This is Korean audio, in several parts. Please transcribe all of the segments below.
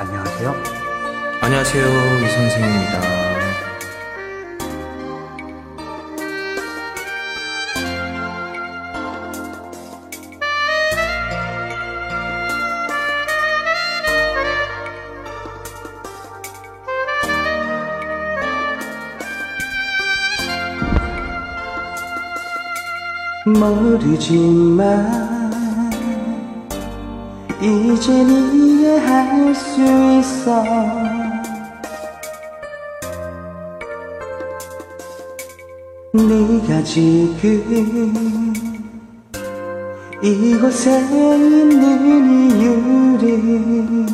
안녕하세요. 안녕하세요, 이 선생입니다. 모르지만 이젠 이해할 수 있어. 네가 지금 이곳에 있는 이유를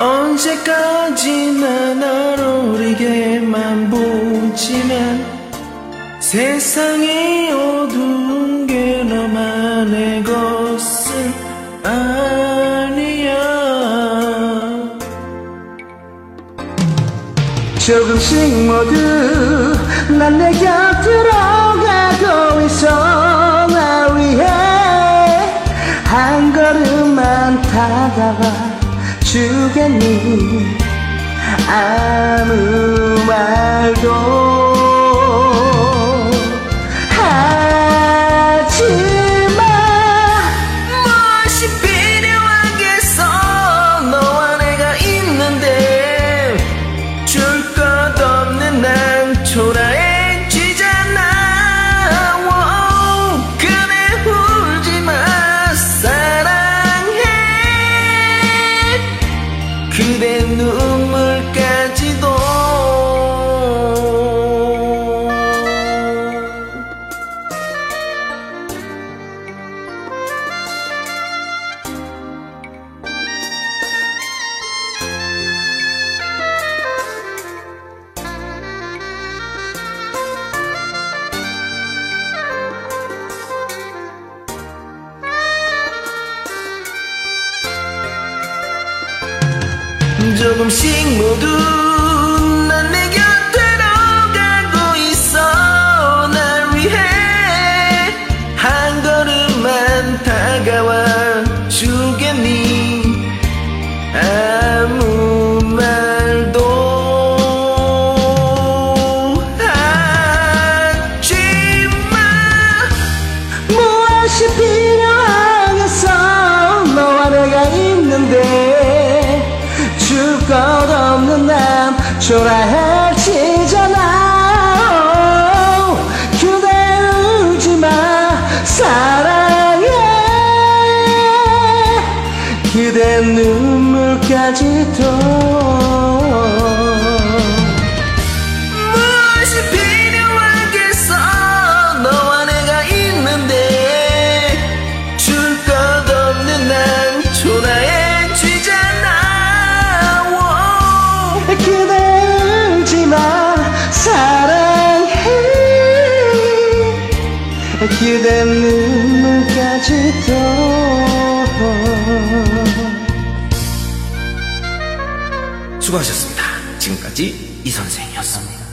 언제까지나 널 우리게만 보지만 세상이 어두운 게 너만의 것은 아니야. 조금씩 모두 난 내 곁으로 가고 있어. 나 위해 한 걸음만 다가와 주겠니? 아무 말도 조금씩 모두 난 내 곁으로 가고 있어. 날 위해 한 걸음만 다가와 주겠니? 아무 말도 하지마. 필요하겠어 줄것 없는 남 초라해지잖아. 그대 울지마 사랑해. 그대 눈물까지도 그대 눈물까지도 수고하셨습니다. 지금까지 이 선생이었습니다